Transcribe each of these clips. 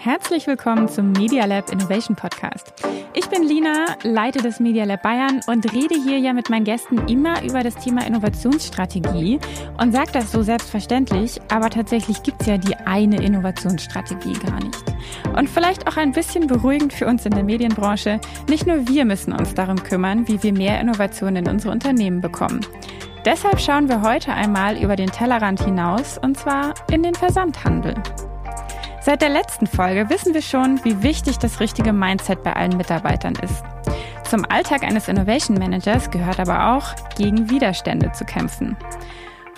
Herzlich willkommen zum Media Lab Innovation Podcast. Ich bin Lina, leite das Media Lab Bayern und rede hier ja mit meinen Gästen immer über das Thema Innovationsstrategie und sage das so selbstverständlich, aber tatsächlich gibt es ja die eine Innovationsstrategie gar nicht. Und vielleicht auch ein bisschen beruhigend für uns in der Medienbranche, nicht nur wir müssen uns darum kümmern, wie wir mehr Innovationen in unsere Unternehmen bekommen. Deshalb schauen wir heute einmal über den Tellerrand hinaus und zwar in den Versandhandel. Seit der letzten Folge wissen wir schon, wie wichtig das richtige Mindset bei allen Mitarbeitern ist. Zum Alltag eines Innovation Managers gehört aber auch, gegen Widerstände zu kämpfen.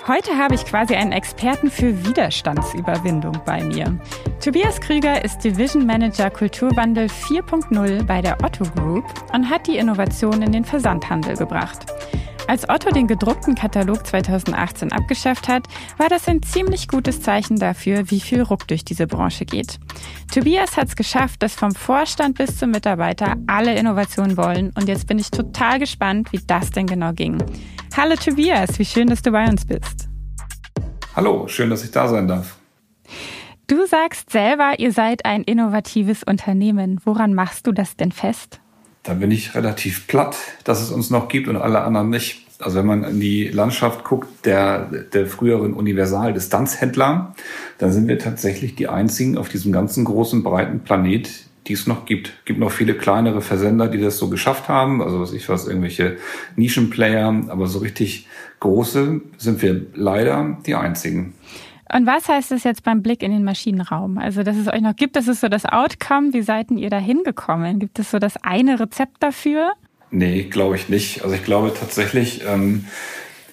Heute habe ich quasi einen Experten für Widerstandsüberwindung bei mir. Tobias Krüger ist Division Manager Kulturwandel 4.0 bei der Otto Group und hat die Innovation in den Versandhandel gebracht. Als Otto den gedruckten Katalog 2018 abgeschafft hat, war das ein ziemlich gutes Zeichen dafür, wie viel Ruck durch diese Branche geht. Tobias hat es geschafft, dass vom Vorstand bis zum Mitarbeiter alle Innovationen wollen und jetzt bin ich total gespannt, wie das denn genau ging. Hallo Tobias, wie schön, dass du bei uns bist. Hallo, schön, dass ich da sein darf. Du sagst selber, ihr seid ein innovatives Unternehmen. Woran machst du das denn fest? Da bin ich relativ platt, dass es uns noch gibt und alle anderen nicht. Also wenn man in die Landschaft guckt, der, der früheren Universal-Distanzhändler, dann sind wir tatsächlich die einzigen auf diesem ganzen großen, breiten Planet, die es noch gibt. Gibt noch viele kleinere Versender, die das so geschafft haben, also was ich was, irgendwelche Nischenplayer, aber so richtig große sind wir leider die einzigen. Und was heißt das jetzt beim Blick in den Maschinenraum? Also, dass es euch noch gibt, das ist so das Outcome. Wie seid ihr da hingekommen? Gibt es so das eine Rezept dafür? Nee, glaube ich nicht. Also ich glaube tatsächlich, ähm,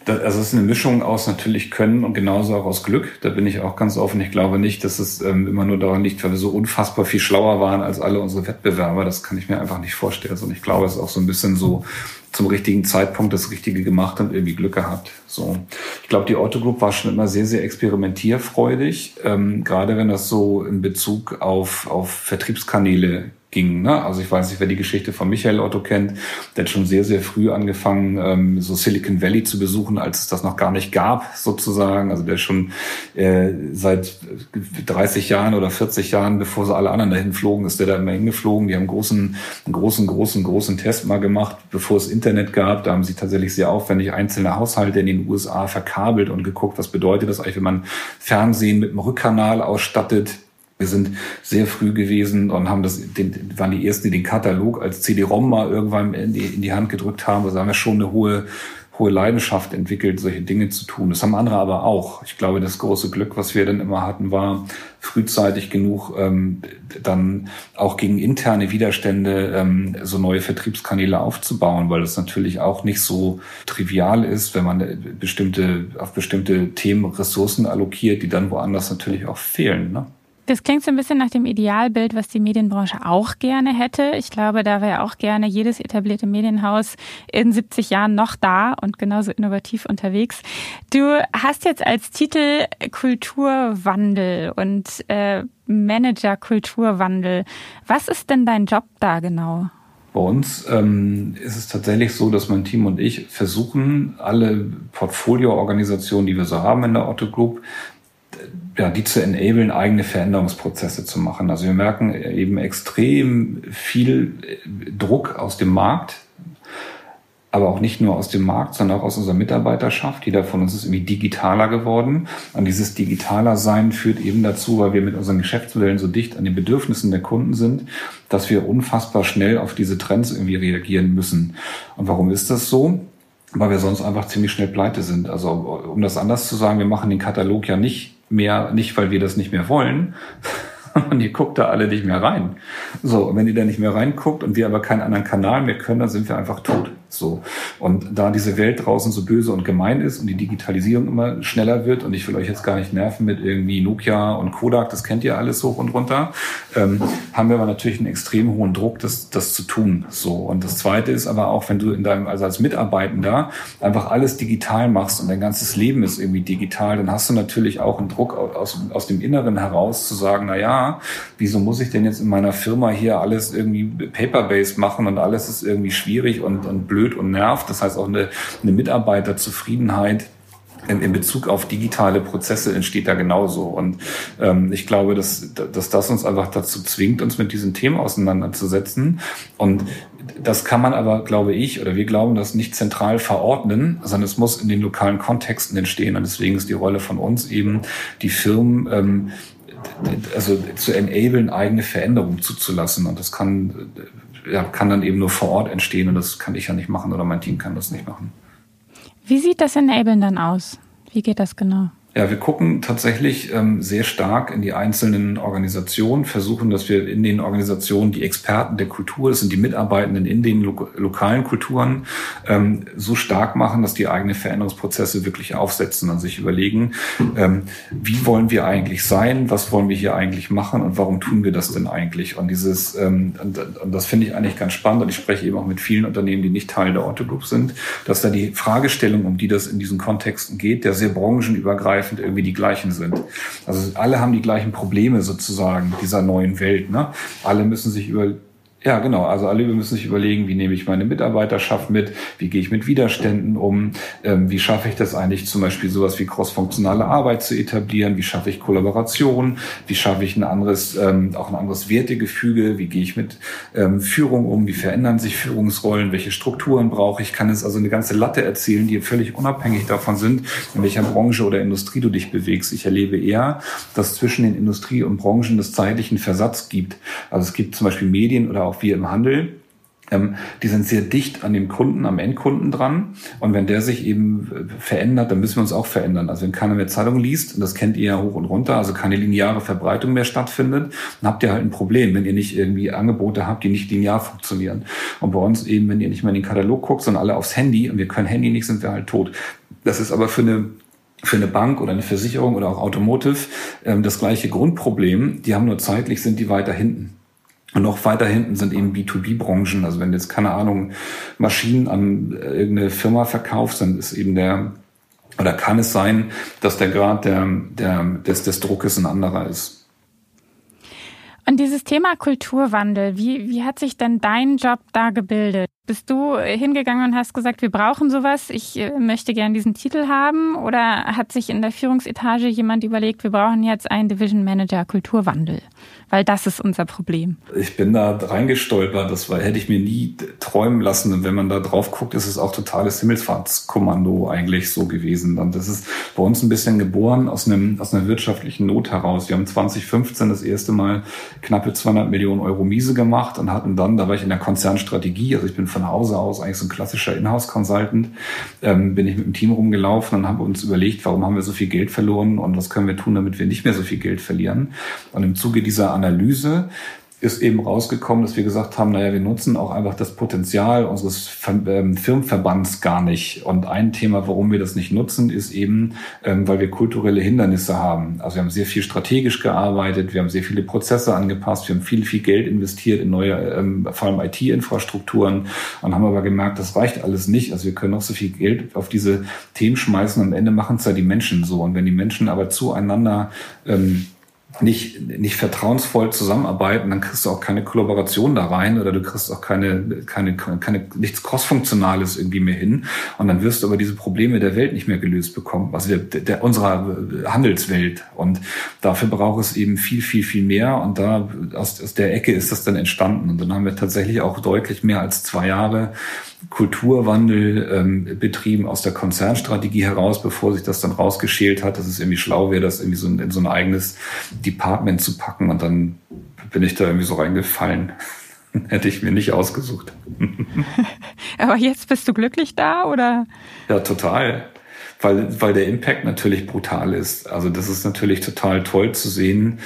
da, also es ist eine Mischung aus natürlich Können und genauso auch aus Glück. Da bin ich auch ganz offen. Ich glaube nicht, dass es ähm, immer nur daran liegt, weil wir so unfassbar viel schlauer waren als alle unsere Wettbewerber. Das kann ich mir einfach nicht vorstellen. Und ich glaube, es ist auch so ein bisschen so zum richtigen Zeitpunkt das Richtige gemacht und irgendwie Glück gehabt. So, ich glaube, die Otto Group war schon immer sehr, sehr experimentierfreudig, ähm, gerade wenn das so in Bezug auf auf Vertriebskanäle ging. Ne? Also ich weiß nicht, wer die Geschichte von Michael Otto kennt. Der hat schon sehr, sehr früh angefangen, ähm, so Silicon Valley zu besuchen, als es das noch gar nicht gab, sozusagen. Also der schon äh, seit 30 Jahren oder 40 Jahren, bevor sie alle anderen dahin flogen, ist der da immer hingeflogen. Die haben großen, einen großen, großen, großen Test mal gemacht, bevor es Internet gab. Da haben sie tatsächlich sehr aufwendig einzelne Haushalte in den USA verkabelt und geguckt, was bedeutet das eigentlich, wenn man Fernsehen mit einem Rückkanal ausstattet wir sind sehr früh gewesen und haben das, den, waren die ersten, die den Katalog als CD-ROM mal irgendwann in die, in die Hand gedrückt haben. Also haben wir schon eine hohe, hohe Leidenschaft entwickelt, solche Dinge zu tun. Das haben andere aber auch. Ich glaube, das große Glück, was wir dann immer hatten, war frühzeitig genug, ähm, dann auch gegen interne Widerstände ähm, so neue Vertriebskanäle aufzubauen, weil das natürlich auch nicht so trivial ist, wenn man bestimmte, auf bestimmte Themen Ressourcen allokiert, die dann woanders natürlich auch fehlen. Ne? Das klingt so ein bisschen nach dem Idealbild, was die Medienbranche auch gerne hätte. Ich glaube, da wäre auch gerne jedes etablierte Medienhaus in 70 Jahren noch da und genauso innovativ unterwegs. Du hast jetzt als Titel Kulturwandel und äh, Manager Kulturwandel. Was ist denn dein Job da genau? Bei uns ähm, ist es tatsächlich so, dass mein Team und ich versuchen, alle Portfolioorganisationen, die wir so haben in der Otto Group, ja, die zu enablen, eigene Veränderungsprozesse zu machen. Also wir merken eben extrem viel Druck aus dem Markt, aber auch nicht nur aus dem Markt, sondern auch aus unserer Mitarbeiterschaft. Jeder von uns ist irgendwie digitaler geworden. Und dieses digitaler Sein führt eben dazu, weil wir mit unseren Geschäftsmodellen so dicht an den Bedürfnissen der Kunden sind, dass wir unfassbar schnell auf diese Trends irgendwie reagieren müssen. Und warum ist das so? Weil wir sonst einfach ziemlich schnell pleite sind. Also um das anders zu sagen, wir machen den Katalog ja nicht mehr, nicht weil wir das nicht mehr wollen, und ihr guckt da alle nicht mehr rein. So, und wenn ihr da nicht mehr reinguckt und wir aber keinen anderen Kanal mehr können, dann sind wir einfach tot. So. Und da diese Welt draußen so böse und gemein ist und die Digitalisierung immer schneller wird und ich will euch jetzt gar nicht nerven mit irgendwie Nokia und Kodak, das kennt ihr alles hoch und runter, ähm, haben wir aber natürlich einen extrem hohen Druck, das, das zu tun. So. Und das zweite ist aber auch, wenn du in deinem, also als Mitarbeitender einfach alles digital machst und dein ganzes Leben ist irgendwie digital, dann hast du natürlich auch einen Druck aus, aus dem Inneren heraus zu sagen, na ja, wieso muss ich denn jetzt in meiner Firma hier alles irgendwie paper-based machen und alles ist irgendwie schwierig und, und blöd und nervt. Das heißt auch eine, eine Mitarbeiterzufriedenheit in, in Bezug auf digitale Prozesse entsteht da genauso. Und ähm, ich glaube, dass, dass das uns einfach dazu zwingt, uns mit diesen Themen auseinanderzusetzen. Und das kann man aber, glaube ich, oder wir glauben, das nicht zentral verordnen, sondern es muss in den lokalen Kontexten entstehen. Und deswegen ist die Rolle von uns eben, die Firmen ähm, also zu enablen, eigene Veränderungen zuzulassen. Und das kann, ja, kann dann eben nur vor Ort entstehen. Und das kann ich ja nicht machen oder mein Team kann das nicht machen. Wie sieht das Enablen dann aus? Wie geht das genau? Ja, wir gucken tatsächlich ähm, sehr stark in die einzelnen Organisationen, versuchen, dass wir in den Organisationen die Experten der Kultur, das sind die Mitarbeitenden in den lo lokalen Kulturen, ähm, so stark machen, dass die eigene Veränderungsprozesse wirklich aufsetzen und sich überlegen, ähm, wie wollen wir eigentlich sein, was wollen wir hier eigentlich machen und warum tun wir das denn eigentlich? Und dieses, ähm, und, und das finde ich eigentlich ganz spannend und ich spreche eben auch mit vielen Unternehmen, die nicht Teil der Otto Group sind, dass da die Fragestellung, um die das in diesen Kontexten geht, der sehr branchenübergreifend übergreifend irgendwie die gleichen sind. Also alle haben die gleichen Probleme sozusagen dieser neuen Welt. Ne? Alle müssen sich über ja, genau. Also alle müssen sich überlegen, wie nehme ich meine Mitarbeiterschaft mit, wie gehe ich mit Widerständen um, ähm, wie schaffe ich das eigentlich zum Beispiel sowas wie crossfunktionale Arbeit zu etablieren, wie schaffe ich Kollaboration, wie schaffe ich ein anderes, ähm, auch ein anderes Wertegefüge, wie gehe ich mit ähm, Führung um, wie verändern sich Führungsrollen, welche Strukturen brauche ich, kann es also eine ganze Latte erzählen, die völlig unabhängig davon sind, in welcher Branche oder Industrie du dich bewegst. Ich erlebe eher, dass zwischen den Industrie- und Branchen es zeitlichen Versatz gibt. Also es gibt zum Beispiel Medien oder auch wir im Handel, ähm, die sind sehr dicht an dem Kunden, am Endkunden dran. Und wenn der sich eben äh, verändert, dann müssen wir uns auch verändern. Also wenn keiner mehr Zeitung liest, und das kennt ihr ja hoch und runter, also keine lineare Verbreitung mehr stattfindet, dann habt ihr halt ein Problem, wenn ihr nicht irgendwie Angebote habt, die nicht linear funktionieren. Und bei uns eben, wenn ihr nicht mehr in den Katalog guckt, sondern alle aufs Handy und wir können Handy nicht, sind wir halt tot. Das ist aber für eine für eine Bank oder eine Versicherung oder auch Automotive ähm, das gleiche Grundproblem. Die haben nur zeitlich, sind die weiter hinten. Und noch weiter hinten sind eben B2B-Branchen. Also wenn jetzt, keine Ahnung, Maschinen an irgendeine Firma verkaufst, dann ist eben der, oder kann es sein, dass der Grad der, der, des, des Druckes ein anderer ist. Und dieses Thema Kulturwandel, wie, wie hat sich denn dein Job da gebildet? Bist du hingegangen und hast gesagt, wir brauchen sowas, ich äh, möchte gern diesen Titel haben? Oder hat sich in der Führungsetage jemand überlegt, wir brauchen jetzt einen Division Manager Kulturwandel? Weil das ist unser Problem. Ich bin da reingestolpert, das war, hätte ich mir nie träumen lassen. Und wenn man da drauf guckt, ist es auch totales Himmelsfahrtskommando eigentlich so gewesen. Und das ist bei uns ein bisschen geboren aus, einem, aus einer wirtschaftlichen Not heraus. Wir haben 2015 das erste Mal knappe 200 Millionen Euro Miese gemacht und hatten dann, da war ich in der Konzernstrategie, also ich bin von Hause aus eigentlich so ein klassischer Inhouse-Consultant, ähm, bin ich mit dem Team rumgelaufen und haben uns überlegt, warum haben wir so viel Geld verloren und was können wir tun, damit wir nicht mehr so viel Geld verlieren. Und im Zuge dieser Analyse ist eben rausgekommen, dass wir gesagt haben, naja, wir nutzen auch einfach das Potenzial unseres ähm, Firmenverbands gar nicht. Und ein Thema, warum wir das nicht nutzen, ist eben, ähm, weil wir kulturelle Hindernisse haben. Also wir haben sehr viel strategisch gearbeitet, wir haben sehr viele Prozesse angepasst, wir haben viel, viel Geld investiert in neue, ähm, vor allem IT-Infrastrukturen und haben aber gemerkt, das reicht alles nicht. Also wir können auch so viel Geld auf diese Themen schmeißen am Ende machen es ja die Menschen so. Und wenn die Menschen aber zueinander ähm, nicht, nicht vertrauensvoll zusammenarbeiten, dann kriegst du auch keine Kollaboration da rein oder du kriegst auch keine, keine, keine, nichts Crossfunktionales irgendwie mehr hin. Und dann wirst du aber diese Probleme der Welt nicht mehr gelöst bekommen, also der, der unserer Handelswelt. Und dafür braucht es eben viel, viel, viel mehr. Und da aus, aus der Ecke ist das dann entstanden. Und dann haben wir tatsächlich auch deutlich mehr als zwei Jahre Kulturwandel ähm, betrieben aus der Konzernstrategie heraus, bevor sich das dann rausgeschält hat, dass es irgendwie schlau wäre, das irgendwie so in, in so ein eigenes Department zu packen. Und dann bin ich da irgendwie so reingefallen. Hätte ich mir nicht ausgesucht. Aber jetzt bist du glücklich da, oder? Ja, total. Weil, weil der Impact natürlich brutal ist. Also das ist natürlich total toll zu sehen,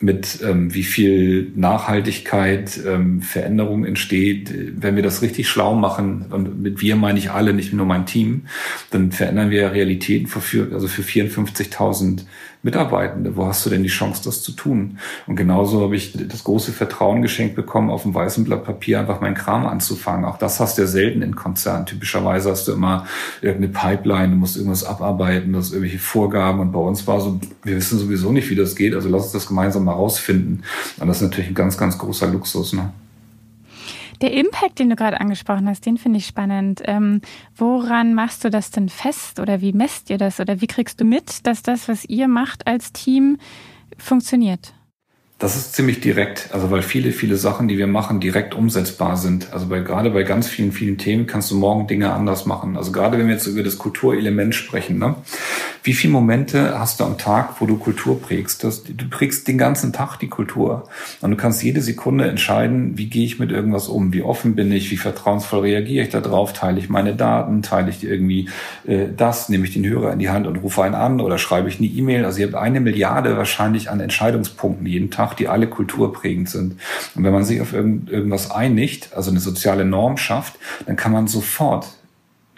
mit ähm, wie viel Nachhaltigkeit, ähm, Veränderung entsteht, wenn wir das richtig schlau machen, und mit wir meine ich alle, nicht nur mein Team, dann verändern wir Realitäten für, also für 54.000 Mitarbeitende. Wo hast du denn die Chance, das zu tun? Und genauso habe ich das große Vertrauen geschenkt bekommen, auf dem weißen Blatt Papier einfach meinen Kram anzufangen. Auch das hast du ja selten in Konzernen. Typischerweise hast du immer irgendeine Pipeline, du musst irgendwas abarbeiten, du hast irgendwelche Vorgaben. Und bei uns war so, wir wissen sowieso nicht, wie das geht, also lass uns das gemeinsam mal rausfinden. Und das ist natürlich ein ganz, ganz großer Luxus. Ne? Der Impact, den du gerade angesprochen hast, den finde ich spannend. Ähm, woran machst du das denn fest oder wie messt ihr das oder wie kriegst du mit, dass das, was ihr macht als Team, funktioniert? Das ist ziemlich direkt, also weil viele, viele Sachen, die wir machen, direkt umsetzbar sind. Also bei, gerade bei ganz vielen, vielen Themen kannst du morgen Dinge anders machen. Also gerade wenn wir jetzt über das Kulturelement sprechen, ne? Wie viele Momente hast du am Tag, wo du Kultur prägst? Das, du prägst den ganzen Tag die Kultur. Und du kannst jede Sekunde entscheiden, wie gehe ich mit irgendwas um? Wie offen bin ich? Wie vertrauensvoll reagiere ich darauf? Teile ich meine Daten? Teile ich irgendwie äh, das? Nehme ich den Hörer in die Hand und rufe einen an? Oder schreibe ich eine E-Mail? Also ihr habt eine Milliarde wahrscheinlich an Entscheidungspunkten jeden Tag, die alle kulturprägend sind. Und wenn man sich auf irgend, irgendwas einigt, also eine soziale Norm schafft, dann kann man sofort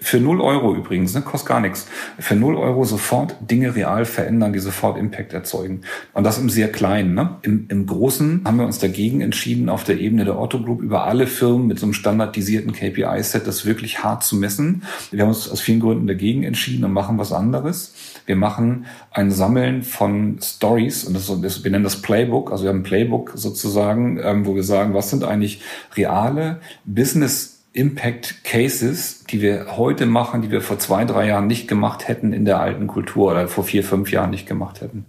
für 0 Euro übrigens, ne, kostet gar nichts. Für 0 Euro sofort Dinge real verändern, die sofort Impact erzeugen. Und das im sehr kleinen. Ne? Im, Im Großen haben wir uns dagegen entschieden, auf der Ebene der Otto Group über alle Firmen mit so einem standardisierten KPI-Set das wirklich hart zu messen. Wir haben uns aus vielen Gründen dagegen entschieden und machen was anderes. Wir machen ein Sammeln von Stories und das, das, wir nennen das Playbook. Also wir haben ein Playbook sozusagen, ähm, wo wir sagen, was sind eigentlich reale Business Impact Cases, die wir heute machen, die wir vor zwei, drei Jahren nicht gemacht hätten in der alten Kultur oder vor vier, fünf Jahren nicht gemacht hätten.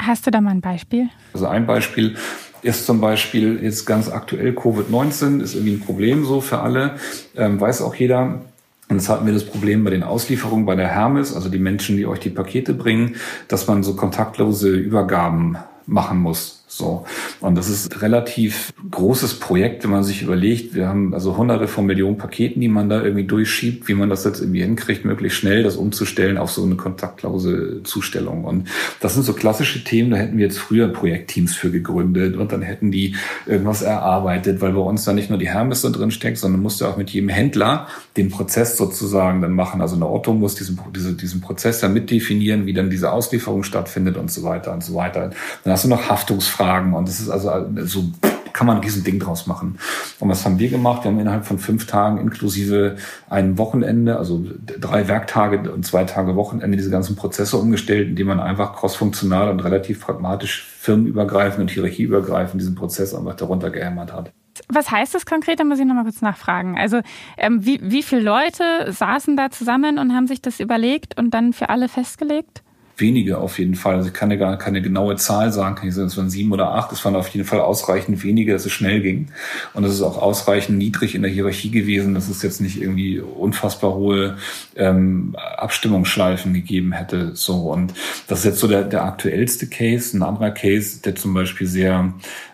Hast du da mal ein Beispiel? Also ein Beispiel ist zum Beispiel jetzt ganz aktuell Covid-19, ist irgendwie ein Problem so für alle, ähm, weiß auch jeder. Und jetzt hatten wir das Problem bei den Auslieferungen bei der Hermes, also die Menschen, die euch die Pakete bringen, dass man so kontaktlose Übergaben machen muss. So. Und das ist relativ großes Projekt, wenn man sich überlegt, wir haben also hunderte von Millionen Paketen, die man da irgendwie durchschiebt, wie man das jetzt irgendwie hinkriegt, möglichst schnell das umzustellen auf so eine kontaktlose Zustellung. Und das sind so klassische Themen, da hätten wir jetzt früher Projektteams für gegründet und dann hätten die irgendwas erarbeitet, weil bei uns da nicht nur die Hermes da drin steckt, sondern musste auch mit jedem Händler den Prozess sozusagen dann machen. Also eine Otto muss diesen, diese, diesen Prozess dann mitdefinieren, wie dann diese Auslieferung stattfindet und so weiter und so weiter. Dann hast du noch Haftungsfragen Fragen. Und das ist also so kann man ein Riesending draus machen. Und was haben wir gemacht? Wir haben innerhalb von fünf Tagen inklusive einem Wochenende, also drei Werktage und zwei Tage Wochenende, diese ganzen Prozesse umgestellt, indem man einfach crossfunktional und relativ pragmatisch firmenübergreifend und hierarchieübergreifend diesen Prozess einfach darunter gehämmert hat. Was heißt das konkret? Da muss ich nochmal kurz nachfragen. Also ähm, wie, wie viele Leute saßen da zusammen und haben sich das überlegt und dann für alle festgelegt? Wenige auf jeden Fall. Also ich kann ja gar keine genaue Zahl sagen, kann ich sagen, es waren sieben oder acht. Es waren auf jeden Fall ausreichend wenige, dass es schnell ging. Und es ist auch ausreichend niedrig in der Hierarchie gewesen, dass es jetzt nicht irgendwie unfassbar hohe ähm, Abstimmungsschleifen gegeben hätte. So und das ist jetzt so der, der aktuellste Case. Ein anderer Case, der zum Beispiel sehr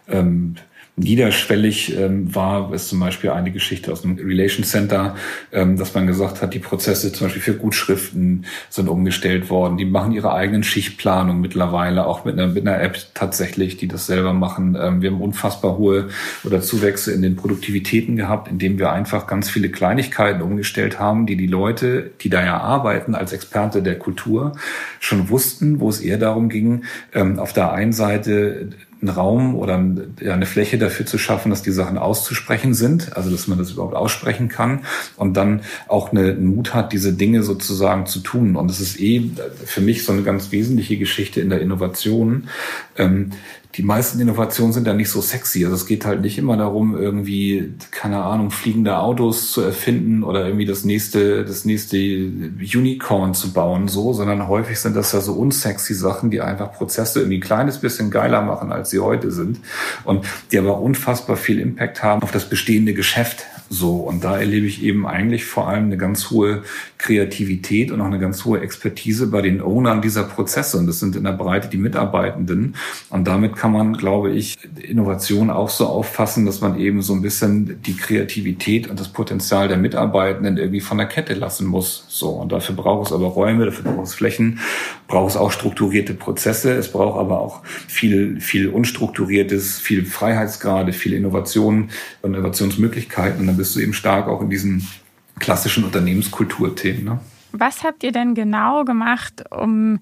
ähm, niederschwellig ähm, war, ist zum Beispiel eine Geschichte aus einem Relation Center, ähm, dass man gesagt hat, die Prozesse zum Beispiel für Gutschriften sind umgestellt worden. Die machen ihre eigenen Schichtplanung mittlerweile, auch mit einer, mit einer App tatsächlich, die das selber machen. Ähm, wir haben unfassbar hohe oder Zuwächse in den Produktivitäten gehabt, indem wir einfach ganz viele Kleinigkeiten umgestellt haben, die die Leute, die da ja arbeiten als Experte der Kultur, schon wussten, wo es eher darum ging, ähm, auf der einen Seite einen Raum oder eine Fläche dafür zu schaffen, dass die Sachen auszusprechen sind, also dass man das überhaupt aussprechen kann und dann auch eine, einen Mut hat, diese Dinge sozusagen zu tun. Und das ist eh für mich so eine ganz wesentliche Geschichte in der Innovation. Ähm, die meisten Innovationen sind ja nicht so sexy. Also es geht halt nicht immer darum, irgendwie, keine Ahnung, fliegende Autos zu erfinden oder irgendwie das nächste, das nächste Unicorn zu bauen, so, sondern häufig sind das ja so unsexy Sachen, die einfach Prozesse irgendwie ein kleines bisschen geiler machen, als sie heute sind und die aber unfassbar viel Impact haben auf das bestehende Geschäft. So, und da erlebe ich eben eigentlich vor allem eine ganz hohe Kreativität und auch eine ganz hohe Expertise bei den Ownern dieser Prozesse. Und das sind in der Breite die Mitarbeitenden. Und damit kann man, glaube ich, Innovation auch so auffassen, dass man eben so ein bisschen die Kreativität und das Potenzial der Mitarbeitenden irgendwie von der Kette lassen muss. So. Und dafür braucht es aber Räume, dafür braucht es Flächen, braucht es auch strukturierte Prozesse. Es braucht aber auch viel, viel unstrukturiertes, viel Freiheitsgrade, viel Innovation und Innovationsmöglichkeiten. Und bist du eben stark auch in diesen klassischen Unternehmenskulturthemen. Ne? Was habt ihr denn genau gemacht, um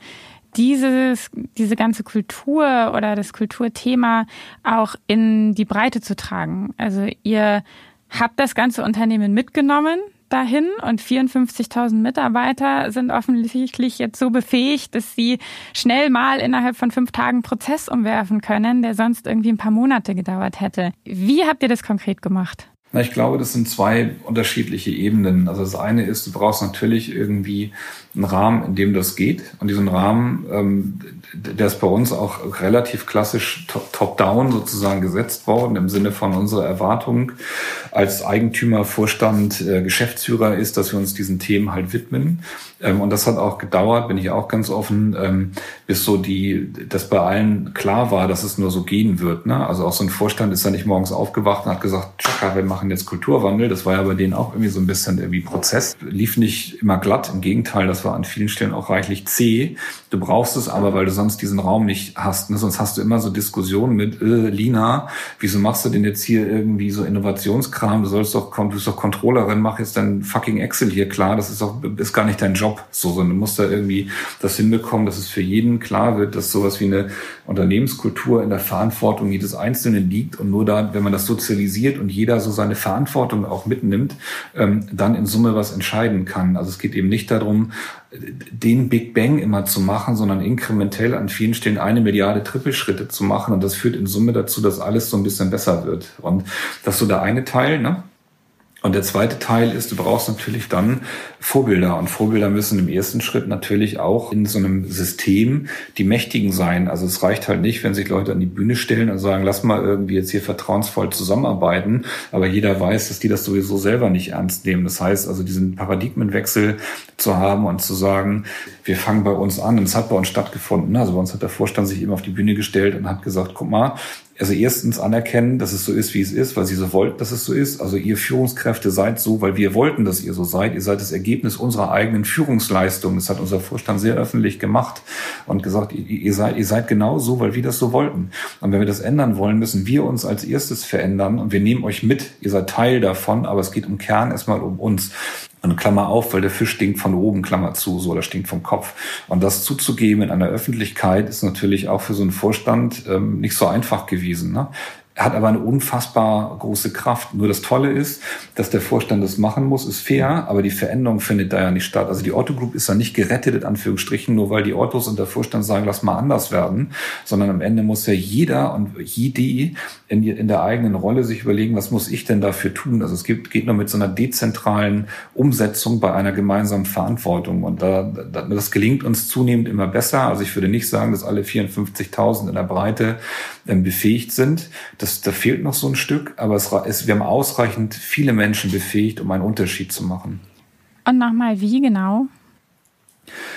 dieses, diese ganze Kultur oder das Kulturthema auch in die Breite zu tragen? Also ihr habt das ganze Unternehmen mitgenommen dahin und 54.000 Mitarbeiter sind offensichtlich jetzt so befähigt, dass sie schnell mal innerhalb von fünf Tagen Prozess umwerfen können, der sonst irgendwie ein paar Monate gedauert hätte. Wie habt ihr das konkret gemacht? Na, ich glaube, das sind zwei unterschiedliche Ebenen. Also das eine ist, du brauchst natürlich irgendwie einen Rahmen, in dem das geht. Und diesen Rahmen, ähm, der ist bei uns auch relativ klassisch top-down sozusagen gesetzt worden, im Sinne von unserer Erwartung als Eigentümer, Vorstand, äh, Geschäftsführer ist, dass wir uns diesen Themen halt widmen. Ähm, und das hat auch gedauert, bin ich auch ganz offen, ähm, bis so die, dass bei allen klar war, dass es nur so gehen wird. Ne? Also auch so ein Vorstand ist ja nicht morgens aufgewacht und hat gesagt, tschakka, wir machen jetzt Kulturwandel. Das war ja bei denen auch irgendwie so ein bisschen irgendwie Prozess. Lief nicht immer glatt. Im Gegenteil, das war an vielen Stellen auch reichlich zäh. Du brauchst es aber, weil du sonst diesen Raum nicht hast. Ne? Sonst hast du immer so Diskussionen mit, äh, Lina, wieso machst du denn jetzt hier irgendwie so Innovationskram? Du sollst doch, du bist doch Controllerin, mach jetzt dein fucking Excel hier klar. Das ist doch, ist gar nicht dein Job. So, sondern du musst da irgendwie das hinbekommen, dass es für jeden klar wird, dass sowas wie eine Unternehmenskultur in der Verantwortung jedes Einzelnen liegt und nur da, wenn man das sozialisiert und jeder so seine Verantwortung auch mitnimmt, ähm, dann in Summe was entscheiden kann. Also es geht eben nicht darum, den Big Bang immer zu machen, sondern inkrementell an vielen Stellen eine Milliarde Trippelschritte zu machen. Und das führt in Summe dazu, dass alles so ein bisschen besser wird. Und das ist so der eine Teil, ne? Und der zweite Teil ist, du brauchst natürlich dann Vorbilder. Und Vorbilder müssen im ersten Schritt natürlich auch in so einem System die Mächtigen sein. Also es reicht halt nicht, wenn sich Leute an die Bühne stellen und sagen, lass mal irgendwie jetzt hier vertrauensvoll zusammenarbeiten. Aber jeder weiß, dass die das sowieso selber nicht ernst nehmen. Das heißt also, diesen Paradigmenwechsel zu haben und zu sagen, wir fangen bei uns an. Und es hat bei uns stattgefunden. Also bei uns hat der Vorstand sich eben auf die Bühne gestellt und hat gesagt, guck mal, also erstens anerkennen, dass es so ist, wie es ist, weil sie so wollten, dass es so ist. Also ihr Führungskräfte seid so, weil wir wollten, dass ihr so seid. Ihr seid das Ergebnis unserer eigenen Führungsleistung. Das hat unser Vorstand sehr öffentlich gemacht und gesagt, ihr seid, ihr seid genau so, weil wir das so wollten. Und wenn wir das ändern wollen, müssen wir uns als erstes verändern und wir nehmen euch mit. Ihr seid Teil davon, aber es geht im Kern erstmal um uns. Und Klammer auf, weil der Fisch stinkt von oben, Klammer zu, so, oder stinkt vom Kopf. Und das zuzugeben in einer Öffentlichkeit ist natürlich auch für so einen Vorstand ähm, nicht so einfach gewesen. Ne? Hat aber eine unfassbar große Kraft. Nur das Tolle ist, dass der Vorstand das machen muss, ist fair, aber die Veränderung findet da ja nicht statt. Also die Otto Group ist ja nicht gerettet, in Anführungsstrichen, nur weil die Ottos und der Vorstand sagen, lass mal anders werden, sondern am Ende muss ja jeder und jede in, in der eigenen Rolle sich überlegen, was muss ich denn dafür tun? Also es gibt, geht nur mit so einer dezentralen Umsetzung bei einer gemeinsamen Verantwortung. Und da, das gelingt uns zunehmend immer besser. Also ich würde nicht sagen, dass alle 54.000 in der Breite befähigt sind. Das, da fehlt noch so ein Stück, aber es, es, wir haben ausreichend viele Menschen befähigt, um einen Unterschied zu machen. Und nochmal, wie genau?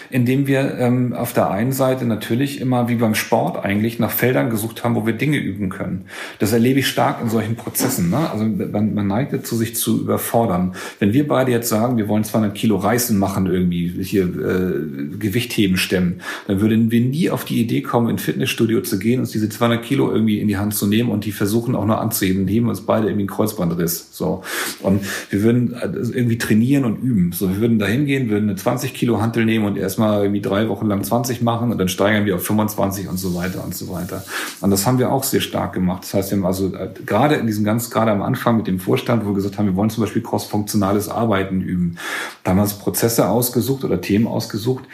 Indem wir ähm, auf der einen Seite natürlich immer wie beim Sport eigentlich nach Feldern gesucht haben, wo wir Dinge üben können. Das erlebe ich stark in solchen Prozessen. Ne? Also man, man neigt dazu, sich zu überfordern. Wenn wir beide jetzt sagen, wir wollen 200 Kilo Reißen machen, irgendwie hier äh, Gewichtheben stemmen, dann würden wir nie auf die Idee kommen, in Fitnessstudio zu gehen, uns diese 200 Kilo irgendwie in die Hand zu nehmen und die versuchen auch nur anzuheben, heben uns beide irgendwie einen Kreuzbandriss. So und wir würden äh, irgendwie trainieren und üben. So, wir würden da hingehen, würden eine 20 Kilo Hantel nehmen und erstmal mal irgendwie drei Wochen lang 20 machen und dann steigern wir auf 25 und so weiter und so weiter. Und das haben wir auch sehr stark gemacht. Das heißt, wir haben also äh, gerade in diesem ganz, gerade am Anfang mit dem Vorstand, wo wir gesagt haben, wir wollen zum Beispiel cross-funktionales Arbeiten üben. Da haben wir uns Prozesse ausgesucht oder Themen ausgesucht,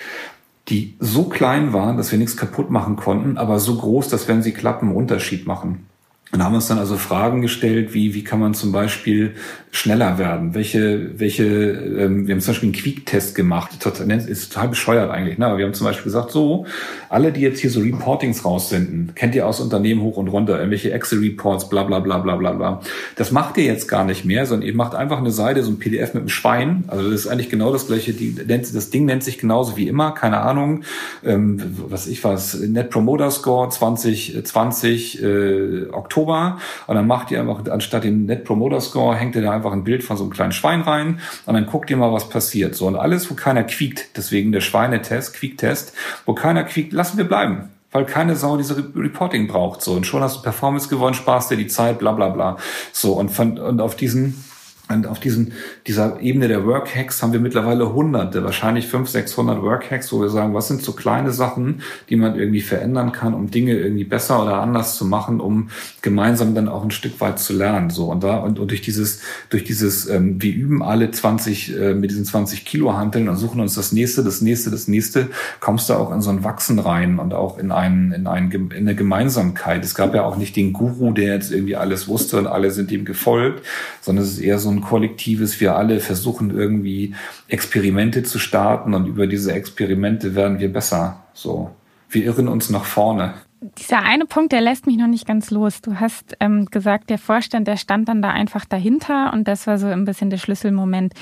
die so klein waren, dass wir nichts kaputt machen konnten, aber so groß, dass wenn sie klappen, Unterschied machen. Und haben uns dann also Fragen gestellt, wie, wie kann man zum Beispiel schneller werden? Welche, welche, ähm, wir haben zum Beispiel einen Quick-Test gemacht, total, ist total bescheuert eigentlich, ne? aber wir haben zum Beispiel gesagt, so, alle, die jetzt hier so Reportings raussenden, kennt ihr aus Unternehmen hoch und runter, irgendwelche Excel-Reports, bla bla bla bla bla bla. Das macht ihr jetzt gar nicht mehr, sondern ihr macht einfach eine Seite, so ein PDF mit einem Schwein. Also das ist eigentlich genau das gleiche, die, das Ding nennt sich genauso wie immer, keine Ahnung, ähm, was ich was, Net Promoter Score 2020, äh, Oktober Oktober und dann macht ihr einfach anstatt den Net Promoter Score hängt ihr da einfach ein Bild von so einem kleinen Schwein rein und dann guckt ihr mal, was passiert. So und alles, wo keiner quiekt, deswegen der Schweinetest, Quiektest, wo keiner quiekt, lassen wir bleiben weil keine Sau diese Reporting braucht. So, und schon hast du Performance gewonnen, sparst dir die Zeit, bla bla bla. So, und, von, und auf diesen Und auf diesen, dieser Ebene der Workhacks haben wir mittlerweile hunderte, wahrscheinlich 500, 600 Workhacks, wo wir sagen, was sind so kleine Sachen, die man irgendwie verändern kann, um Dinge irgendwie besser oder anders zu machen, um gemeinsam dann auch ein Stück weit zu lernen. So und da und, und durch dieses, durch dieses, ähm, wir üben alle 20 äh, mit diesen 20 Kilo Hanteln und suchen uns das nächste, das nächste, das nächste, kommst du auch in so ein Wachsen rein und auch in einen, in einen, in eine Gemeinsamkeit. Es gab ja auch nicht den Guru, der jetzt irgendwie alles wusste und alle sind ihm gefolgt, sondern es ist eher so ein ein kollektives, wir alle versuchen irgendwie Experimente zu starten und über diese Experimente werden wir besser. So, wir irren uns nach vorne. Dieser eine Punkt, der lässt mich noch nicht ganz los. Du hast ähm, gesagt, der Vorstand, der stand dann da einfach dahinter und das war so ein bisschen der Schlüsselmoment,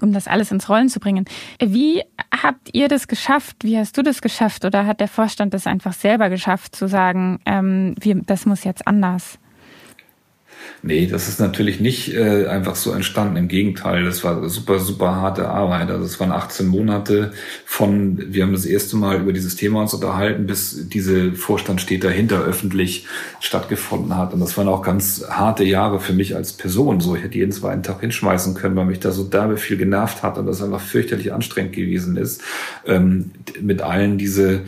um das alles ins Rollen zu bringen. Wie habt ihr das geschafft? Wie hast du das geschafft? Oder hat der Vorstand das einfach selber geschafft, zu sagen, ähm, wir, das muss jetzt anders? Nee, das ist natürlich nicht äh, einfach so entstanden. Im Gegenteil, das war super, super harte Arbeit. Also es waren 18 Monate von, wir haben das erste Mal über dieses Thema uns unterhalten, bis diese Vorstand steht dahinter öffentlich stattgefunden hat. Und das waren auch ganz harte Jahre für mich als Person. So, ich hätte jeden zweiten Tag hinschmeißen können, weil mich da so derbe viel genervt hat und das einfach fürchterlich anstrengend gewesen ist, ähm, mit allen diese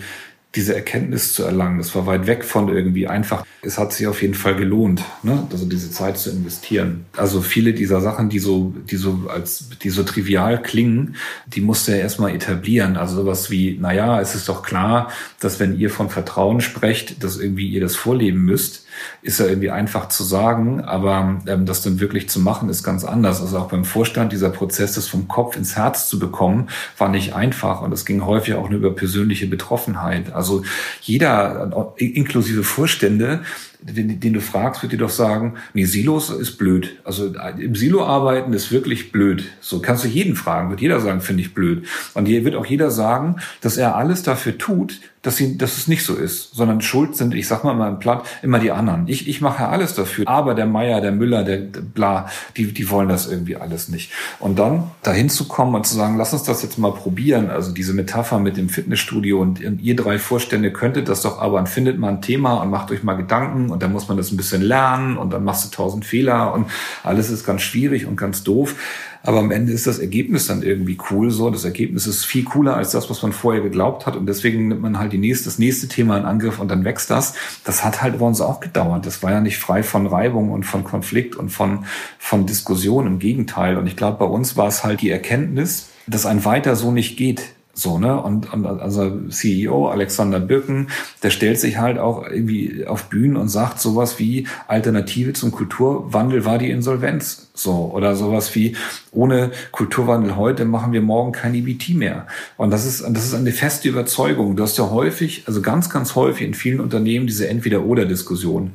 diese Erkenntnis zu erlangen. Das war weit weg von irgendwie einfach. Es hat sich auf jeden Fall gelohnt, ne? also diese Zeit zu investieren. Also viele dieser Sachen, die so, die so als, die so trivial klingen, die musste er erstmal etablieren. Also sowas wie, naja, es ist doch klar, dass wenn ihr von Vertrauen sprecht, dass irgendwie ihr das vorleben müsst ist ja irgendwie einfach zu sagen, aber ähm, das dann wirklich zu machen, ist ganz anders. Also auch beim Vorstand, dieser Prozess, das vom Kopf ins Herz zu bekommen, war nicht einfach und es ging häufig auch nur über persönliche Betroffenheit. Also jeder, inklusive Vorstände, den, den du fragst, wird dir doch sagen, nee, Silos ist blöd. Also im Silo arbeiten ist wirklich blöd. So kannst du jeden fragen, wird jeder sagen, finde ich blöd. Und hier wird auch jeder sagen, dass er alles dafür tut, dass, sie, dass es nicht so ist, sondern schuld sind, ich sag mal mal im Platt, immer die anderen. Ich, ich mache alles dafür. Aber der Meier, der Müller, der, der bla, die, die wollen das irgendwie alles nicht. Und dann dahin zu kommen und zu sagen, lass uns das jetzt mal probieren. Also diese Metapher mit dem Fitnessstudio und, und ihr drei Vorstände könntet das doch aber und findet mal ein Thema und macht euch mal Gedanken und dann muss man das ein bisschen lernen und dann machst du tausend Fehler und alles ist ganz schwierig und ganz doof. Aber am Ende ist das Ergebnis dann irgendwie cool so. Das Ergebnis ist viel cooler als das, was man vorher geglaubt hat. Und deswegen nimmt man halt die nächste, das nächste Thema in Angriff und dann wächst das. Das hat halt bei uns auch gedauert. Das war ja nicht frei von Reibung und von Konflikt und von, von Diskussion. Im Gegenteil. Und ich glaube, bei uns war es halt die Erkenntnis, dass ein weiter so nicht geht. So, ne? Und, und also CEO Alexander Birken, der stellt sich halt auch irgendwie auf Bühnen und sagt sowas wie Alternative zum Kulturwandel war die Insolvenz. So, oder sowas wie ohne Kulturwandel heute machen wir morgen kein EBT mehr. Und das ist, das ist eine feste Überzeugung. Du hast ja häufig, also ganz, ganz häufig in vielen Unternehmen diese Entweder-Oder-Diskussion.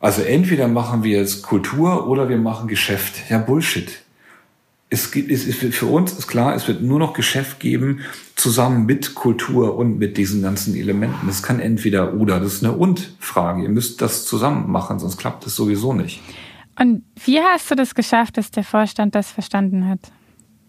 Also entweder machen wir jetzt Kultur oder wir machen Geschäft. Ja, Bullshit es gibt, es ist für uns ist klar, es wird nur noch Geschäft geben, zusammen mit Kultur und mit diesen ganzen Elementen. Es kann entweder oder, das ist eine Und-Frage. Ihr müsst das zusammen machen, sonst klappt es sowieso nicht. Und wie hast du das geschafft, dass der Vorstand das verstanden hat?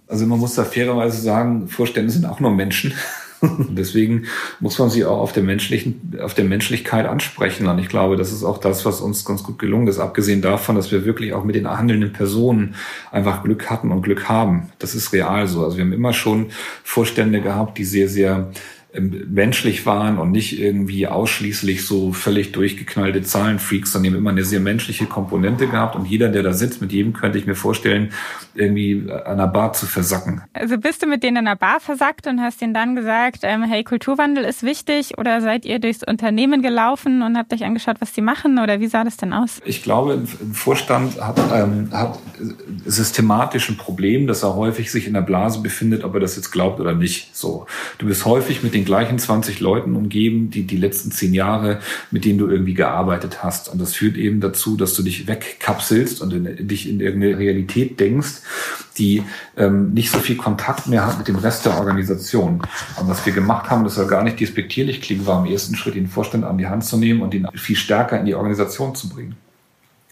Also man muss da fairerweise sagen, Vorstände sind auch nur Menschen. Deswegen muss man sie auch auf der menschlichen, auf der Menschlichkeit ansprechen. Und ich glaube, das ist auch das, was uns ganz gut gelungen ist. Abgesehen davon, dass wir wirklich auch mit den handelnden Personen einfach Glück hatten und Glück haben. Das ist real so. Also wir haben immer schon Vorstände gehabt, die sehr, sehr menschlich waren und nicht irgendwie ausschließlich so völlig durchgeknallte Zahlenfreaks, sondern die haben immer eine sehr menschliche Komponente gehabt und jeder, der da sitzt, mit jedem könnte ich mir vorstellen, irgendwie an der Bar zu versacken. Also bist du mit denen in einer Bar versackt und hast denen dann gesagt, ähm, hey, Kulturwandel ist wichtig oder seid ihr durchs Unternehmen gelaufen und habt euch angeschaut, was die machen oder wie sah das denn aus? Ich glaube, ein Vorstand hat, ähm, hat systematisch ein Problem, dass er häufig sich in der Blase befindet, ob er das jetzt glaubt oder nicht. So, du bist häufig mit den gleichen 20 Leuten umgeben, die die letzten zehn Jahre, mit denen du irgendwie gearbeitet hast. Und das führt eben dazu, dass du dich wegkapselst und in, dich in irgendeine Realität denkst, die ähm, nicht so viel Kontakt mehr hat mit dem Rest der Organisation. Und was wir gemacht haben, das soll gar nicht despektierlich klingen, war im ersten Schritt den Vorstand an die Hand zu nehmen und ihn viel stärker in die Organisation zu bringen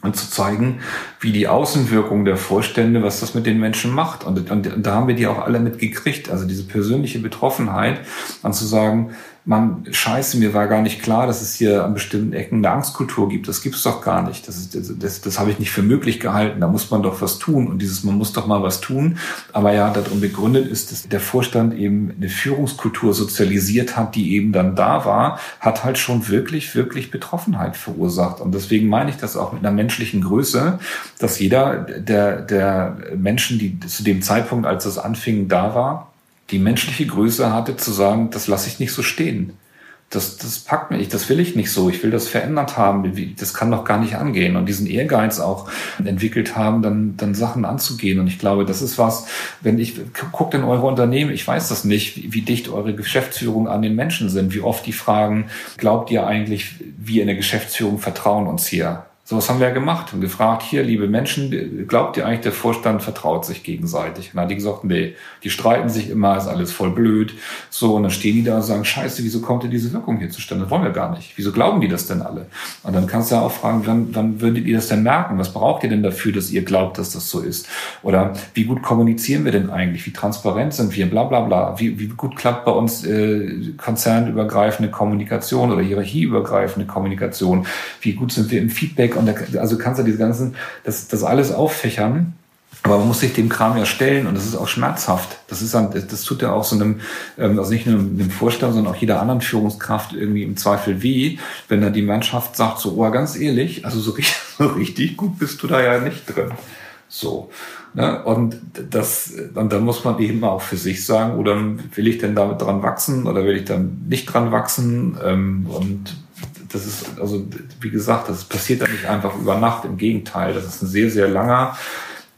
und zu zeigen, wie die Außenwirkung der Vorstände, was das mit den Menschen macht. Und, und, und da haben wir die auch alle mitgekriegt. Also diese persönliche Betroffenheit, und zu sagen, man, scheiße, mir war gar nicht klar, dass es hier an bestimmten Ecken eine Angstkultur gibt. Das gibt es doch gar nicht. Das, ist, das, das, das habe ich nicht für möglich gehalten. Da muss man doch was tun. Und dieses, man muss doch mal was tun. Aber ja, darum begründet ist, dass der Vorstand eben eine Führungskultur sozialisiert hat, die eben dann da war, hat halt schon wirklich, wirklich Betroffenheit verursacht. Und deswegen meine ich das auch mit einer menschlichen Größe, dass jeder der, der Menschen, die zu dem Zeitpunkt, als das anfing, da war, die menschliche Größe hatte zu sagen, das lasse ich nicht so stehen. Das, das packt mich, das will ich nicht so. Ich will das verändert haben. Das kann doch gar nicht angehen. Und diesen Ehrgeiz auch entwickelt haben, dann, dann Sachen anzugehen. Und ich glaube, das ist was, wenn ich, guckt in eure Unternehmen, ich weiß das nicht, wie, wie dicht eure Geschäftsführung an den Menschen sind, wie oft die fragen, glaubt ihr eigentlich, wir in der Geschäftsführung vertrauen uns hier? So was haben wir ja gemacht und gefragt, hier, liebe Menschen, glaubt ihr eigentlich, der Vorstand vertraut sich gegenseitig? Und dann hat die gesagt, nee, die streiten sich immer, ist alles voll blöd. So, und dann stehen die da und sagen, scheiße, wieso kommt denn diese Wirkung hier zustande? Das wollen wir gar nicht. Wieso glauben die das denn alle? Und dann kannst du ja auch fragen, wann, wann würdet ihr das denn merken? Was braucht ihr denn dafür, dass ihr glaubt, dass das so ist? Oder wie gut kommunizieren wir denn eigentlich? Wie transparent sind wir? Bla bla bla. Wie, wie gut klappt bei uns äh, konzernübergreifende Kommunikation oder hierarchieübergreifende Kommunikation? Wie gut sind wir im Feedback? Und da, also kannst du diese ganzen, das, das alles auffächern. Aber man muss sich dem Kram ja stellen und das ist auch schmerzhaft. Das ist dann, das tut ja auch so einem, ähm, also nicht nur dem Vorstand, sondern auch jeder anderen Führungskraft irgendwie im Zweifel weh, wenn da die Mannschaft sagt so, oh, ganz ehrlich, also so richtig, so richtig gut bist du da ja nicht drin. So. Ne? Und das, und dann muss man eben auch für sich sagen, oder will ich denn damit dran wachsen oder will ich dann nicht dran wachsen? Ähm, und das ist, also wie gesagt, das passiert ja nicht einfach über Nacht. Im Gegenteil, das ist ein sehr, sehr langer,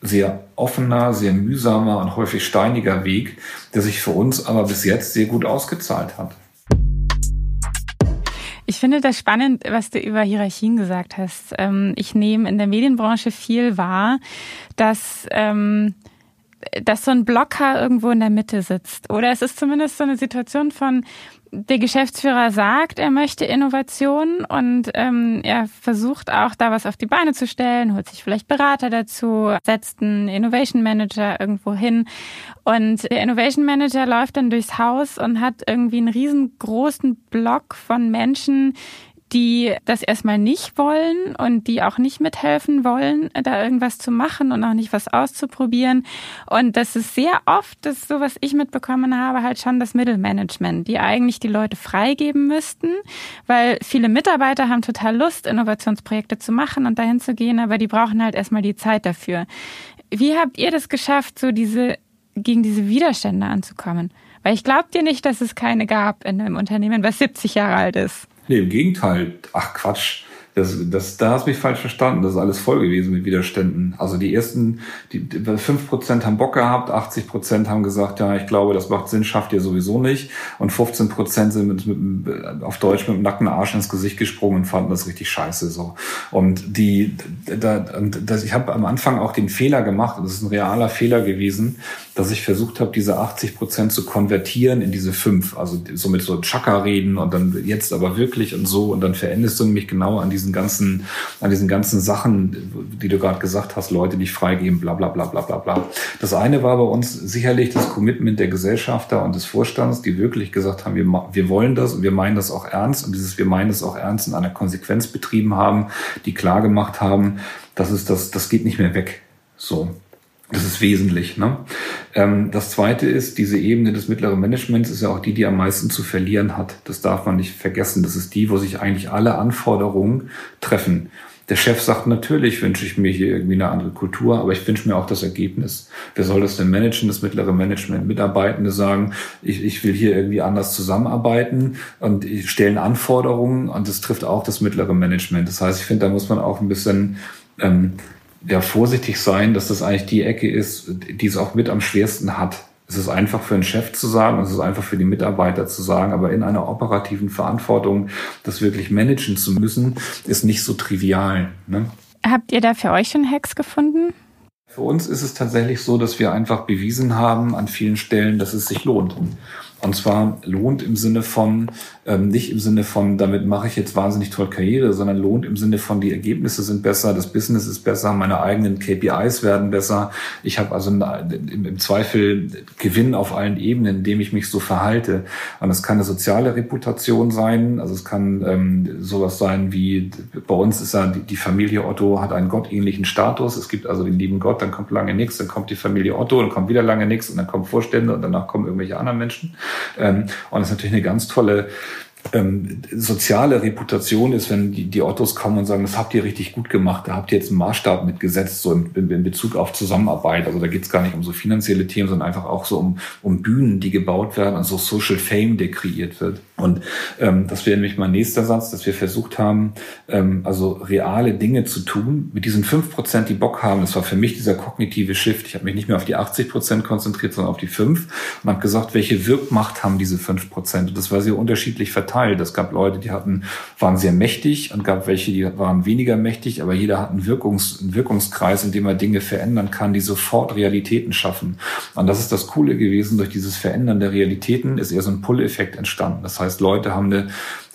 sehr offener, sehr mühsamer und häufig steiniger Weg, der sich für uns aber bis jetzt sehr gut ausgezahlt hat. Ich finde das spannend, was du über Hierarchien gesagt hast. Ähm, ich nehme in der Medienbranche viel wahr, dass ähm, dass so ein Blocker irgendwo in der Mitte sitzt. Oder es ist zumindest so eine Situation von, der Geschäftsführer sagt, er möchte Innovation und ähm, er versucht auch da was auf die Beine zu stellen, holt sich vielleicht Berater dazu, setzt einen Innovation Manager irgendwo hin. Und der Innovation Manager läuft dann durchs Haus und hat irgendwie einen riesengroßen Block von Menschen, die das erstmal nicht wollen und die auch nicht mithelfen wollen, da irgendwas zu machen und auch nicht was auszuprobieren. Und das ist sehr oft, das ist so, was ich mitbekommen habe, halt schon das Mittelmanagement, die eigentlich die Leute freigeben müssten, weil viele Mitarbeiter haben total Lust, Innovationsprojekte zu machen und dahin zu gehen, aber die brauchen halt erstmal die Zeit dafür. Wie habt ihr das geschafft, so diese, gegen diese Widerstände anzukommen? Weil ich glaube dir nicht, dass es keine gab in einem Unternehmen, was 70 Jahre alt ist. Nee, im Gegenteil. Ach Quatsch. Das, das, da hast du mich falsch verstanden. Das ist alles voll gewesen mit Widerständen. Also die ersten, die, fünf Prozent haben Bock gehabt, 80 Prozent haben gesagt, ja, ich glaube, das macht Sinn, schafft ihr sowieso nicht. Und 15 Prozent sind mit, mit, auf Deutsch mit dem nackten Arsch ins Gesicht gesprungen und fanden das richtig scheiße so. Und die, da, das, ich habe am Anfang auch den Fehler gemacht, das ist ein realer Fehler gewesen, dass ich versucht habe, diese 80 Prozent zu konvertieren in diese fünf. Also so mit so Chaka reden und dann jetzt aber wirklich und so. Und dann verendest du mich genau an diesen ganzen, an diesen ganzen Sachen, die du gerade gesagt hast, Leute nicht freigeben, bla bla bla bla bla bla. Das eine war bei uns sicherlich das Commitment der Gesellschafter und des Vorstands, die wirklich gesagt haben, wir, wir wollen das und wir meinen das auch ernst. Und dieses Wir meinen das auch ernst in einer Konsequenz betrieben haben, die klar gemacht haben, das ist das, das geht nicht mehr weg. So. Das ist wesentlich. Ne? Ähm, das Zweite ist, diese Ebene des mittleren Managements ist ja auch die, die am meisten zu verlieren hat. Das darf man nicht vergessen. Das ist die, wo sich eigentlich alle Anforderungen treffen. Der Chef sagt, natürlich wünsche ich mir hier irgendwie eine andere Kultur, aber ich wünsche mir auch das Ergebnis. Wer soll das denn managen? Das mittlere Management. Mitarbeitende sagen, ich, ich will hier irgendwie anders zusammenarbeiten und stellen Anforderungen und das trifft auch das mittlere Management. Das heißt, ich finde, da muss man auch ein bisschen ähm, ja, vorsichtig sein, dass das eigentlich die Ecke ist, die es auch mit am schwersten hat. Es ist einfach für einen Chef zu sagen, es ist einfach für die Mitarbeiter zu sagen, aber in einer operativen Verantwortung, das wirklich managen zu müssen, ist nicht so trivial. Ne? Habt ihr da für euch schon Hacks gefunden? Für uns ist es tatsächlich so, dass wir einfach bewiesen haben an vielen Stellen, dass es sich lohnt. Und zwar lohnt im Sinne von, ähm, nicht im Sinne von, damit mache ich jetzt wahnsinnig toll Karriere, sondern lohnt im Sinne von, die Ergebnisse sind besser, das Business ist besser, meine eigenen KPIs werden besser. Ich habe also im Zweifel Gewinn auf allen Ebenen, indem ich mich so verhalte. Und es kann eine soziale Reputation sein, also es kann ähm, sowas sein wie, bei uns ist ja die, Familie Otto hat einen gottähnlichen Status. Es gibt also den lieben Gott, dann kommt lange nichts, dann kommt die Familie Otto, dann kommt wieder lange nichts und dann kommen Vorstände und danach kommen irgendwelche anderen Menschen. Ähm, und das ist natürlich eine ganz tolle ähm, soziale Reputation ist, wenn die, die Ottos kommen und sagen, das habt ihr richtig gut gemacht, da habt ihr jetzt einen Maßstab mitgesetzt, so in, in Bezug auf Zusammenarbeit. Also da geht es gar nicht um so finanzielle Themen, sondern einfach auch so um, um Bühnen, die gebaut werden und so Social Fame, der kreiert wird. Und ähm, das wäre nämlich mein nächster Satz, dass wir versucht haben, ähm, also reale Dinge zu tun mit diesen fünf Prozent, die Bock haben. Das war für mich dieser kognitive Shift. Ich habe mich nicht mehr auf die 80 Prozent konzentriert, sondern auf die fünf und habe gesagt, welche Wirkmacht haben diese fünf Prozent? Und das war sehr unterschiedlich verteilt. Es gab Leute, die hatten, waren sehr mächtig und gab welche, die waren weniger mächtig, aber jeder hat einen, Wirkungs-, einen Wirkungskreis, in dem er Dinge verändern kann, die sofort Realitäten schaffen. Und das ist das Coole gewesen. Durch dieses Verändern der Realitäten ist eher so ein Pull-Effekt entstanden. Das heißt, Leute haben eine,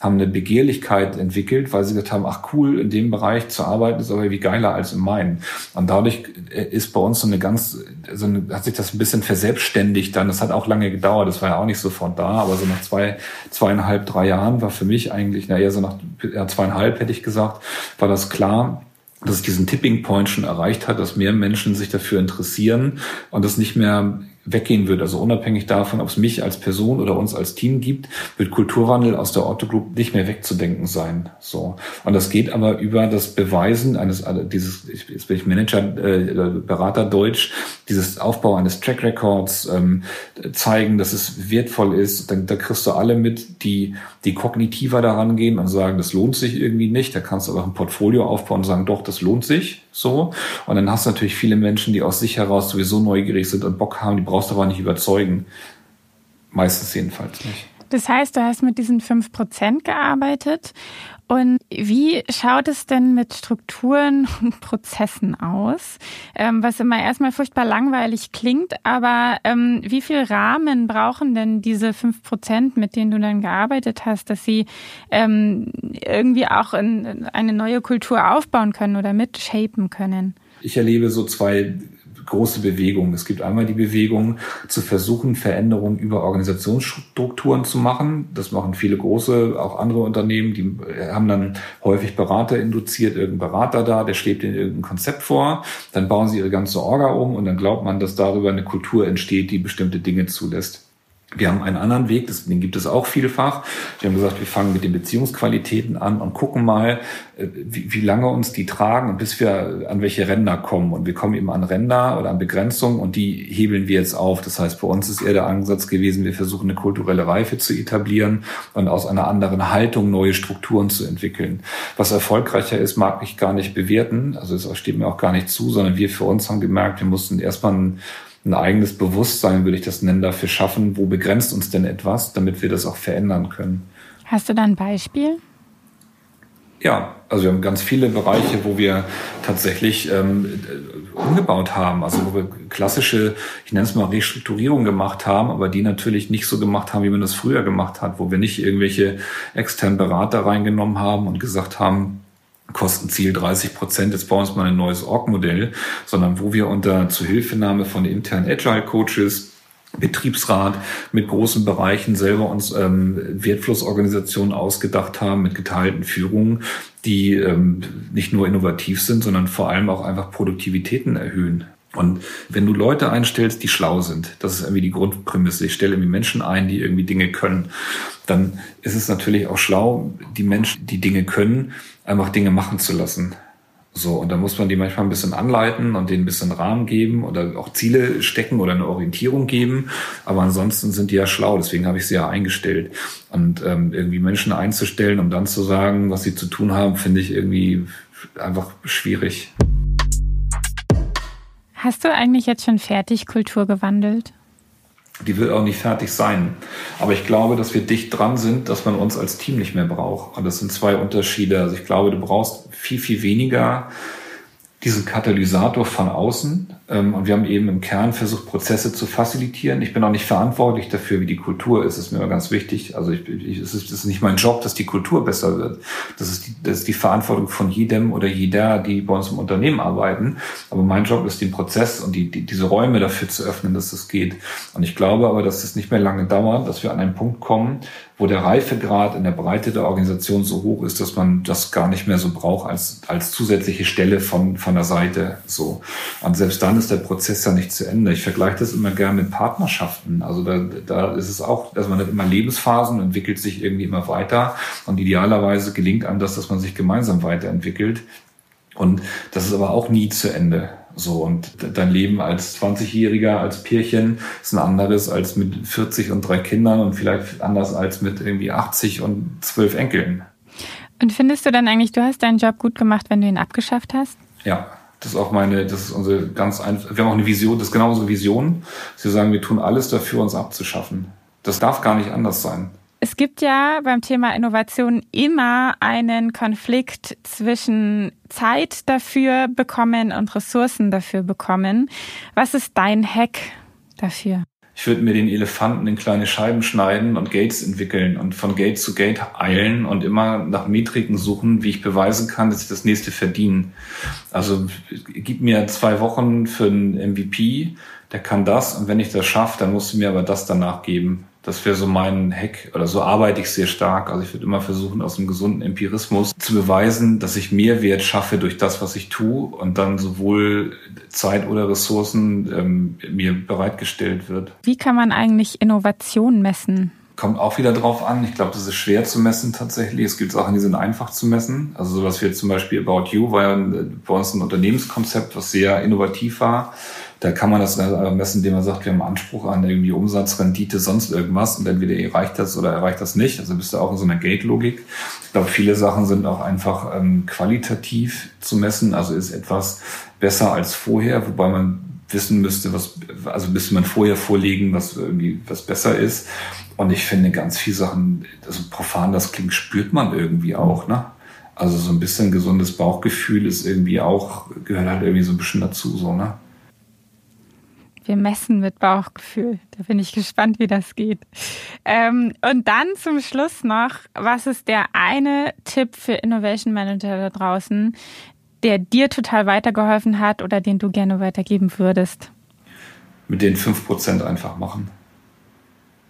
haben eine Begehrlichkeit entwickelt, weil sie gesagt haben, ach cool, in dem Bereich zu arbeiten ist aber wie geiler als in meinen. Und dadurch äh, ist bei uns so eine ganz, so eine, hat sich das ein bisschen verselbstständigt dann. Das hat auch lange gedauert, das war ja auch nicht sofort da, aber so nach zwei, zweieinhalb, drei Jahren war für mich eigentlich, na eher so nach ja, zweieinhalb hätte ich gesagt, war das klar, dass es diesen Tipping Point schon erreicht hat, dass mehr Menschen sich dafür interessieren und das nicht mehr weggehen wird. Also unabhängig davon, ob es mich als Person oder uns als Team gibt, wird Kulturwandel aus der Otto Group nicht mehr wegzudenken sein. So. Und das geht aber über das Beweisen eines, also dieses, jetzt bin ich Manager, äh, Berater Deutsch, dieses Aufbau eines Track Records, ähm, zeigen, dass es wertvoll ist. Dann, da kriegst du alle mit, die, die kognitiver daran gehen und sagen, das lohnt sich irgendwie nicht. Da kannst du aber ein Portfolio aufbauen und sagen, doch, das lohnt sich. So. Und dann hast du natürlich viele Menschen, die aus sich heraus sowieso neugierig sind und Bock haben, die brauchst du aber nicht überzeugen. Meistens jedenfalls nicht. Das heißt, du hast mit diesen 5% gearbeitet. Und wie schaut es denn mit Strukturen und Prozessen aus? Ähm, was immer erstmal furchtbar langweilig klingt, aber ähm, wie viel Rahmen brauchen denn diese 5%, mit denen du dann gearbeitet hast, dass sie ähm, irgendwie auch in eine neue Kultur aufbauen können oder mitshapen können? Ich erlebe so zwei große Bewegung. Es gibt einmal die Bewegung, zu versuchen, Veränderungen über Organisationsstrukturen zu machen. Das machen viele große, auch andere Unternehmen. Die haben dann häufig Berater induziert, irgendein Berater da, der schlägt ihnen irgendein Konzept vor. Dann bauen sie ihre ganze Orga um und dann glaubt man, dass darüber eine Kultur entsteht, die bestimmte Dinge zulässt. Wir haben einen anderen Weg, den gibt es auch vielfach. Wir haben gesagt, wir fangen mit den Beziehungsqualitäten an und gucken mal, äh, wie, wie lange uns die tragen und bis wir an welche Ränder kommen. Und wir kommen eben an Ränder oder an Begrenzungen und die hebeln wir jetzt auf. Das heißt, bei uns ist eher der Ansatz gewesen, wir versuchen eine kulturelle Reife zu etablieren und aus einer anderen Haltung neue Strukturen zu entwickeln. Was erfolgreicher ist, mag ich gar nicht bewerten. Also es steht mir auch gar nicht zu, sondern wir für uns haben gemerkt, wir mussten erstmal ein ein eigenes Bewusstsein, würde ich das nennen, dafür schaffen, wo begrenzt uns denn etwas, damit wir das auch verändern können. Hast du da ein Beispiel? Ja, also wir haben ganz viele Bereiche, wo wir tatsächlich ähm, umgebaut haben, also wo wir klassische, ich nenne es mal Restrukturierung gemacht haben, aber die natürlich nicht so gemacht haben, wie man das früher gemacht hat, wo wir nicht irgendwelche externen Berater reingenommen haben und gesagt haben, Kostenziel 30 Prozent, jetzt bauen wir uns mal ein neues Org-Modell, sondern wo wir unter Zuhilfenahme von internen Agile-Coaches Betriebsrat mit großen Bereichen selber uns ähm, Wertflussorganisationen ausgedacht haben mit geteilten Führungen, die ähm, nicht nur innovativ sind, sondern vor allem auch einfach Produktivitäten erhöhen. Und wenn du Leute einstellst, die schlau sind, das ist irgendwie die Grundprämisse. Ich stelle irgendwie Menschen ein, die irgendwie Dinge können, dann ist es natürlich auch schlau, die Menschen, die Dinge können, einfach Dinge machen zu lassen. So, und da muss man die manchmal ein bisschen anleiten und denen ein bisschen Rahmen geben oder auch Ziele stecken oder eine Orientierung geben. Aber ansonsten sind die ja schlau, deswegen habe ich sie ja eingestellt. Und ähm, irgendwie Menschen einzustellen, um dann zu sagen, was sie zu tun haben, finde ich irgendwie einfach schwierig. Hast du eigentlich jetzt schon fertig Kultur gewandelt? Die wird auch nicht fertig sein. Aber ich glaube, dass wir dicht dran sind, dass man uns als Team nicht mehr braucht. Und das sind zwei Unterschiede. Also ich glaube, du brauchst viel, viel weniger diesen Katalysator von außen. Ähm, und wir haben eben im Kern versucht, Prozesse zu facilitieren. Ich bin auch nicht verantwortlich dafür, wie die Kultur ist. Das ist mir ganz wichtig. Also ich, ich, es, ist, es ist nicht mein Job, dass die Kultur besser wird. Das ist, die, das ist die Verantwortung von jedem oder jeder, die bei uns im Unternehmen arbeiten. Aber mein Job ist, den Prozess und die, die, diese Räume dafür zu öffnen, dass das geht. Und ich glaube aber, dass es nicht mehr lange dauert, dass wir an einen Punkt kommen, wo der Reifegrad in der Breite der Organisation so hoch ist, dass man das gar nicht mehr so braucht als, als zusätzliche Stelle von, von der Seite. So. Und selbst dann ist der Prozess ja nicht zu Ende. Ich vergleiche das immer gerne mit Partnerschaften. Also da, da ist es auch, dass man hat immer Lebensphasen, entwickelt sich irgendwie immer weiter. Und idealerweise gelingt einem das, dass man sich gemeinsam weiterentwickelt. Und das ist aber auch nie zu Ende. So, und dein Leben als 20-Jähriger, als Pärchen ist ein anderes als mit 40 und drei Kindern und vielleicht anders als mit irgendwie 80 und zwölf Enkeln. Und findest du dann eigentlich, du hast deinen Job gut gemacht, wenn du ihn abgeschafft hast? Ja, das ist auch meine, das ist unsere ganz einfach, wir haben auch eine Vision, das ist genau unsere Vision. Sie sagen, wir tun alles dafür, uns abzuschaffen. Das darf gar nicht anders sein. Es gibt ja beim Thema Innovation immer einen Konflikt zwischen Zeit dafür bekommen und Ressourcen dafür bekommen. Was ist dein Hack dafür? Ich würde mir den Elefanten in kleine Scheiben schneiden und Gates entwickeln und von Gate zu Gate eilen und immer nach Metriken suchen, wie ich beweisen kann, dass ich das nächste verdiene. Also gib mir zwei Wochen für einen MVP, der kann das und wenn ich das schaffe, dann musst du mir aber das danach geben. Das wäre so mein Hack oder so arbeite ich sehr stark. Also ich würde immer versuchen, aus einem gesunden Empirismus zu beweisen, dass ich Mehrwert schaffe durch das, was ich tue und dann sowohl Zeit oder Ressourcen ähm, mir bereitgestellt wird. Wie kann man eigentlich Innovation messen? Kommt auch wieder drauf an. Ich glaube, das ist schwer zu messen tatsächlich. Es gibt Sachen, die sind einfach zu messen. Also sowas wie zum Beispiel About You war ja bei uns ein Unternehmenskonzept, was sehr innovativ war da kann man das messen, indem man sagt, wir haben Anspruch an irgendwie Umsatz, Rendite, sonst irgendwas und entweder erreicht das oder erreicht das nicht. Also bist du auch in so einer Gate-Logik. Ich glaube, viele Sachen sind auch einfach ähm, qualitativ zu messen. Also ist etwas besser als vorher, wobei man wissen müsste, was, also müsste man vorher vorlegen, was irgendwie was besser ist. Und ich finde ganz viele Sachen, also profan das klingt, spürt man irgendwie auch, ne? Also so ein bisschen gesundes Bauchgefühl ist irgendwie auch, gehört halt irgendwie so ein bisschen dazu, so, ne? Wir messen mit Bauchgefühl. Da bin ich gespannt, wie das geht. Ähm, und dann zum Schluss noch, was ist der eine Tipp für Innovation Manager da draußen, der dir total weitergeholfen hat oder den du gerne weitergeben würdest? Mit den 5% einfach machen.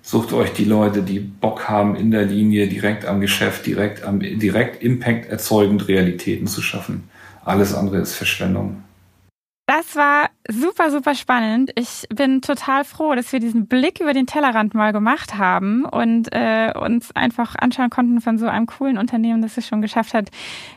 Sucht euch die Leute, die Bock haben, in der Linie direkt am Geschäft, direkt am, direkt Impact erzeugend Realitäten zu schaffen. Alles andere ist Verschwendung. Das war super, super spannend. Ich bin total froh, dass wir diesen Blick über den Tellerrand mal gemacht haben und äh, uns einfach anschauen konnten von so einem coolen Unternehmen, das es schon geschafft hat,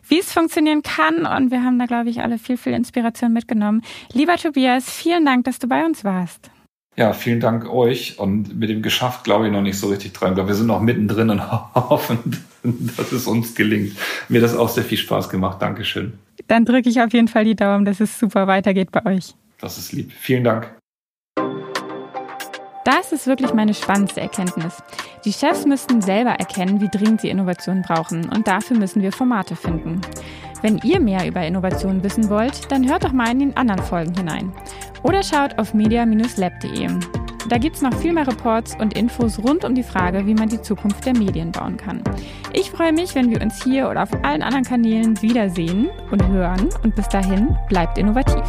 wie es funktionieren kann. Und wir haben da, glaube ich, alle viel, viel Inspiration mitgenommen. Lieber Tobias, vielen Dank, dass du bei uns warst. Ja, vielen Dank euch. Und mit dem geschafft glaube ich noch nicht so richtig dran. Ich glaube, wir sind noch mittendrin und hoffen, dass es uns gelingt. Mir hat das auch sehr viel Spaß gemacht. Dankeschön. Dann drücke ich auf jeden Fall die Daumen, dass es super weitergeht bei euch. Das ist lieb. Vielen Dank. Das ist wirklich meine spannendste Erkenntnis. Die Chefs müssten selber erkennen, wie dringend sie Innovationen brauchen und dafür müssen wir Formate finden. Wenn ihr mehr über Innovationen wissen wollt, dann hört doch mal in den anderen Folgen hinein. Oder schaut auf media-lab.de. Da gibt es noch viel mehr Reports und Infos rund um die Frage, wie man die Zukunft der Medien bauen kann. Ich freue mich, wenn wir uns hier oder auf allen anderen Kanälen wiedersehen und hören. Und bis dahin, bleibt innovativ.